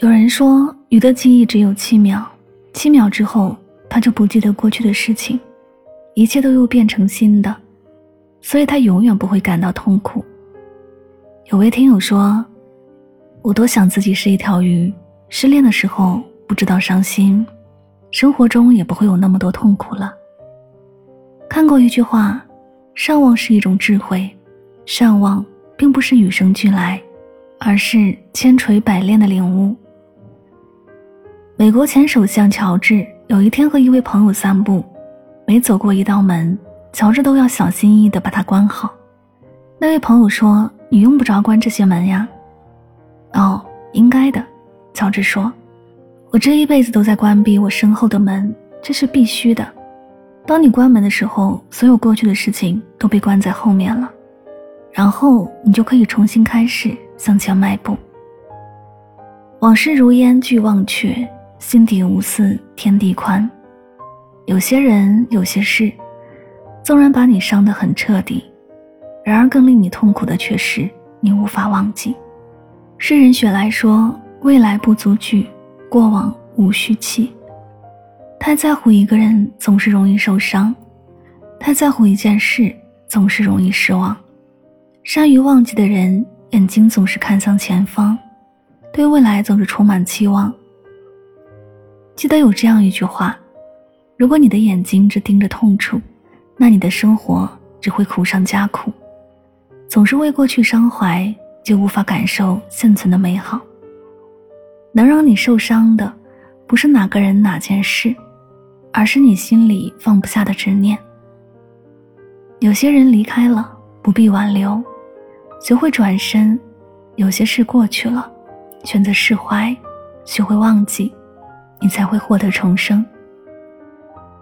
有人说，鱼的记忆只有七秒，七秒之后，它就不记得过去的事情，一切都又变成新的，所以它永远不会感到痛苦。有位听友说：“我多想自己是一条鱼，失恋的时候不知道伤心，生活中也不会有那么多痛苦了。”看过一句话：“善忘是一种智慧，善忘并不是与生俱来，而是千锤百炼的领悟。”美国前首相乔治有一天和一位朋友散步，每走过一道门，乔治都要小心翼翼地把它关好。那位朋友说：“你用不着关这些门呀。”“哦，应该的。”乔治说，“我这一辈子都在关闭我身后的门，这是必须的。当你关门的时候，所有过去的事情都被关在后面了，然后你就可以重新开始向前迈步。往事如烟，俱忘却。”心底无私，天地宽。有些人，有些事，纵然把你伤得很彻底，然而更令你痛苦的却是你无法忘记。诗人雪莱说：“未来不足惧，过往无需弃。”太在乎一个人，总是容易受伤；太在乎一件事，总是容易失望。善于忘记的人，眼睛总是看向前方，对未来总是充满期望。记得有这样一句话：如果你的眼睛只盯着痛处，那你的生活只会苦上加苦。总是为过去伤怀，就无法感受现存的美好。能让你受伤的，不是哪个人哪件事，而是你心里放不下的执念。有些人离开了，不必挽留，学会转身；有些事过去了，选择释怀，学会忘记。你才会获得重生。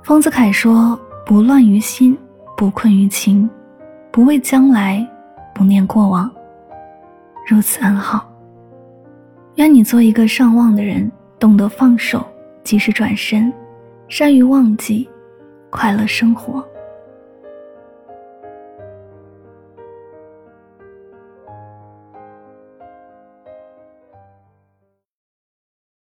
丰子恺说：“不乱于心，不困于情，不畏将来，不念过往，如此安好。”愿你做一个上望的人，懂得放手，及时转身，善于忘记，快乐生活。